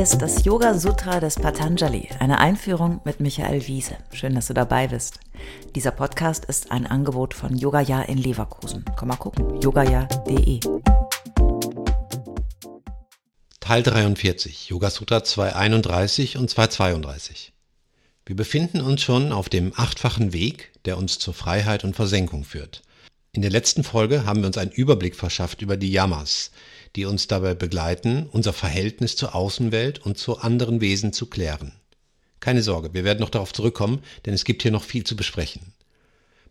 Ist das Yoga Sutra des Patanjali, eine Einführung mit Michael Wiese. Schön, dass du dabei bist. Dieser Podcast ist ein Angebot von Yogaya in Leverkusen. Komm mal gucken, yogaya.de. Teil 43, Yoga Sutra 231 und 232. Wir befinden uns schon auf dem achtfachen Weg, der uns zur Freiheit und Versenkung führt. In der letzten Folge haben wir uns einen Überblick verschafft über die Yamas, die uns dabei begleiten, unser Verhältnis zur Außenwelt und zu anderen Wesen zu klären. Keine Sorge, wir werden noch darauf zurückkommen, denn es gibt hier noch viel zu besprechen.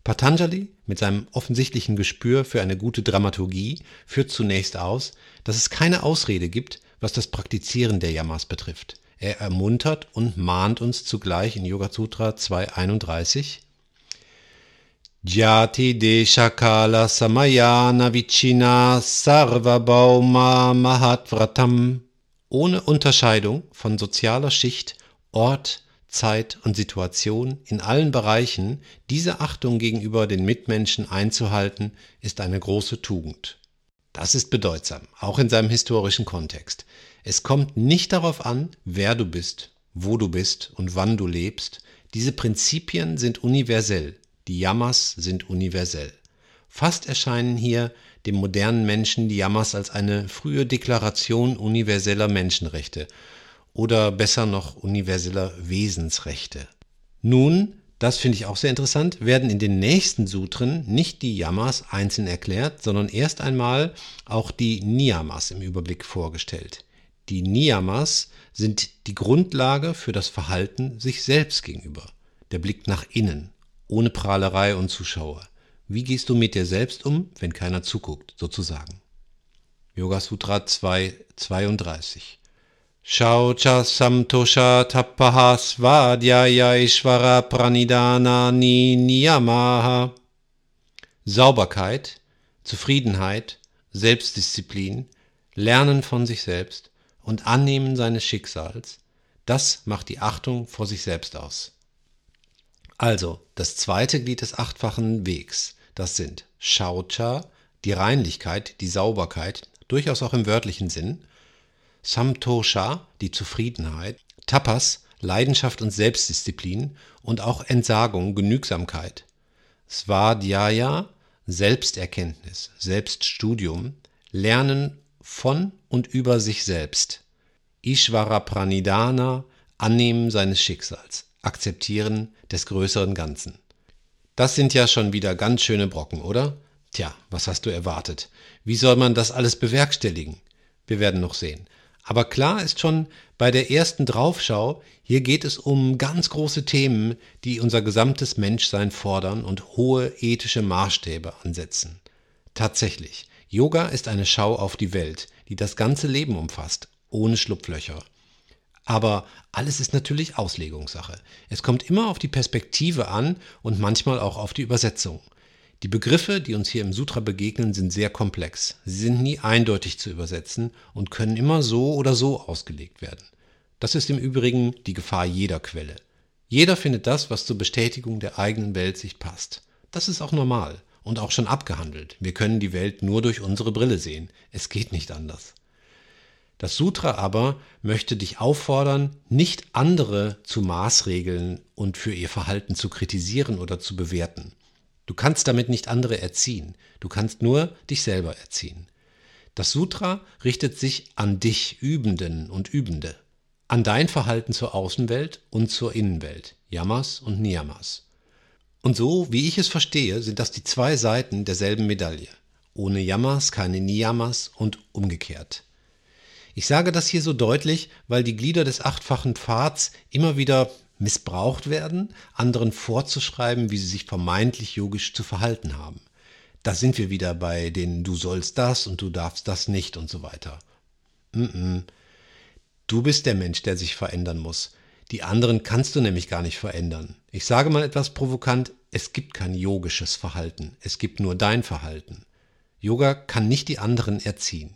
Patanjali mit seinem offensichtlichen Gespür für eine gute Dramaturgie führt zunächst aus, dass es keine Ausrede gibt, was das Praktizieren der Yamas betrifft. Er ermuntert und mahnt uns zugleich in Yoga Sutra 231 Jati Deshakala Samayana Vichina Sarvabhauma Mahatvratam ohne Unterscheidung von sozialer Schicht, Ort, Zeit und Situation in allen Bereichen diese Achtung gegenüber den Mitmenschen einzuhalten, ist eine große Tugend. Das ist bedeutsam, auch in seinem historischen Kontext. Es kommt nicht darauf an, wer du bist, wo du bist und wann du lebst. Diese Prinzipien sind universell. Die Yamas sind universell. Fast erscheinen hier dem modernen Menschen die Yamas als eine frühe Deklaration universeller Menschenrechte oder besser noch universeller Wesensrechte. Nun, das finde ich auch sehr interessant, werden in den nächsten Sutren nicht die Yamas einzeln erklärt, sondern erst einmal auch die Niyamas im Überblick vorgestellt. Die Niyamas sind die Grundlage für das Verhalten sich selbst gegenüber. Der Blick nach innen, ohne Prahlerei und Zuschauer. Wie gehst du mit dir selbst um, wenn keiner zuguckt, sozusagen? Yoga Sutra 2, 32. Shaucha Samtosha Tapaha Svadhyaya Ishvara Pranidana Ni Niyamaha. Sauberkeit, Zufriedenheit, Selbstdisziplin, Lernen von sich selbst und Annehmen seines Schicksals, das macht die Achtung vor sich selbst aus. Also, das zweite Glied des achtfachen Wegs, das sind Shaucha, die Reinlichkeit, die Sauberkeit, durchaus auch im wörtlichen Sinn, Samtosha, die Zufriedenheit, Tapas, Leidenschaft und Selbstdisziplin und auch Entsagung, Genügsamkeit, Svadhyaya, Selbsterkenntnis, Selbststudium, Lernen von und über sich selbst, Ishvara Pranidana, Annehmen seines Schicksals, Akzeptieren des größeren Ganzen. Das sind ja schon wieder ganz schöne Brocken, oder? Tja, was hast du erwartet? Wie soll man das alles bewerkstelligen? Wir werden noch sehen. Aber klar ist schon bei der ersten Draufschau, hier geht es um ganz große Themen, die unser gesamtes Menschsein fordern und hohe ethische Maßstäbe ansetzen. Tatsächlich, Yoga ist eine Schau auf die Welt, die das ganze Leben umfasst, ohne Schlupflöcher. Aber alles ist natürlich Auslegungssache. Es kommt immer auf die Perspektive an und manchmal auch auf die Übersetzung. Die Begriffe, die uns hier im Sutra begegnen, sind sehr komplex. Sie sind nie eindeutig zu übersetzen und können immer so oder so ausgelegt werden. Das ist im Übrigen die Gefahr jeder Quelle. Jeder findet das, was zur Bestätigung der eigenen Weltsicht passt. Das ist auch normal und auch schon abgehandelt. Wir können die Welt nur durch unsere Brille sehen. Es geht nicht anders. Das Sutra aber möchte dich auffordern, nicht andere zu maßregeln und für ihr Verhalten zu kritisieren oder zu bewerten. Du kannst damit nicht andere erziehen, du kannst nur dich selber erziehen. Das Sutra richtet sich an dich Übenden und Übende, an dein Verhalten zur Außenwelt und zur Innenwelt, Yamas und Niyamas. Und so, wie ich es verstehe, sind das die zwei Seiten derselben Medaille. Ohne Yamas keine Niyamas und umgekehrt. Ich sage das hier so deutlich, weil die Glieder des achtfachen Pfads immer wieder missbraucht werden, anderen vorzuschreiben, wie sie sich vermeintlich yogisch zu verhalten haben. Da sind wir wieder bei den du sollst das und du darfst das nicht und so weiter. Mm -mm. Du bist der Mensch, der sich verändern muss. Die anderen kannst du nämlich gar nicht verändern. Ich sage mal etwas provokant, es gibt kein yogisches Verhalten, es gibt nur dein Verhalten. Yoga kann nicht die anderen erziehen.